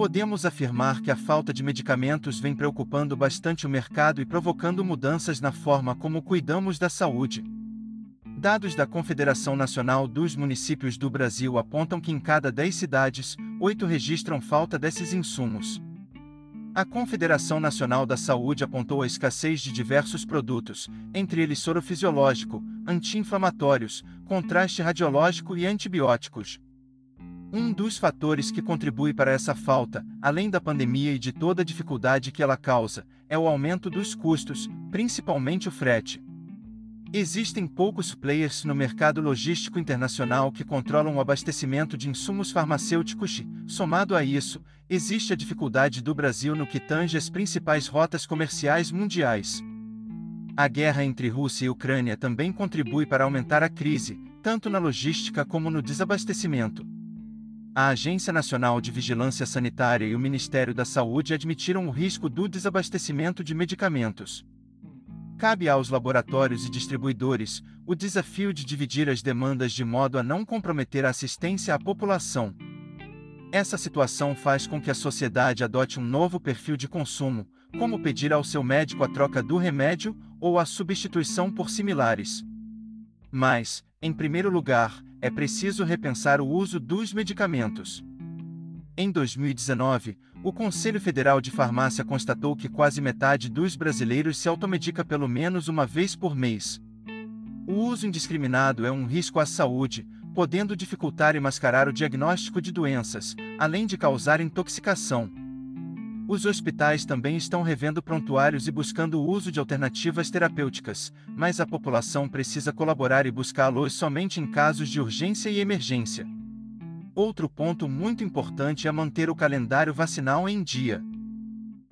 podemos afirmar que a falta de medicamentos vem preocupando bastante o mercado e provocando mudanças na forma como cuidamos da saúde. Dados da Confederação Nacional dos Municípios do Brasil apontam que em cada 10 cidades, 8 registram falta desses insumos. A Confederação Nacional da Saúde apontou a escassez de diversos produtos, entre eles soro fisiológico, anti-inflamatórios, contraste radiológico e antibióticos. Um dos fatores que contribui para essa falta, além da pandemia e de toda a dificuldade que ela causa, é o aumento dos custos, principalmente o frete. Existem poucos players no mercado logístico internacional que controlam o abastecimento de insumos farmacêuticos e, somado a isso, existe a dificuldade do Brasil no que tange as principais rotas comerciais mundiais. A guerra entre Rússia e Ucrânia também contribui para aumentar a crise, tanto na logística como no desabastecimento. A Agência Nacional de Vigilância Sanitária e o Ministério da Saúde admitiram o risco do desabastecimento de medicamentos. Cabe aos laboratórios e distribuidores o desafio de dividir as demandas de modo a não comprometer a assistência à população. Essa situação faz com que a sociedade adote um novo perfil de consumo, como pedir ao seu médico a troca do remédio ou a substituição por similares. Mas, em primeiro lugar, é preciso repensar o uso dos medicamentos. Em 2019, o Conselho Federal de Farmácia constatou que quase metade dos brasileiros se automedica pelo menos uma vez por mês. O uso indiscriminado é um risco à saúde, podendo dificultar e mascarar o diagnóstico de doenças, além de causar intoxicação. Os hospitais também estão revendo prontuários e buscando o uso de alternativas terapêuticas, mas a população precisa colaborar e buscá-los somente em casos de urgência e emergência. Outro ponto muito importante é manter o calendário vacinal em dia.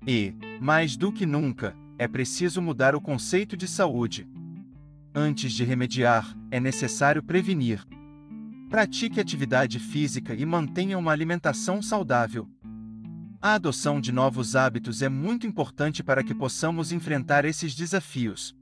E, mais do que nunca, é preciso mudar o conceito de saúde. Antes de remediar, é necessário prevenir. Pratique atividade física e mantenha uma alimentação saudável. A adoção de novos hábitos é muito importante para que possamos enfrentar esses desafios.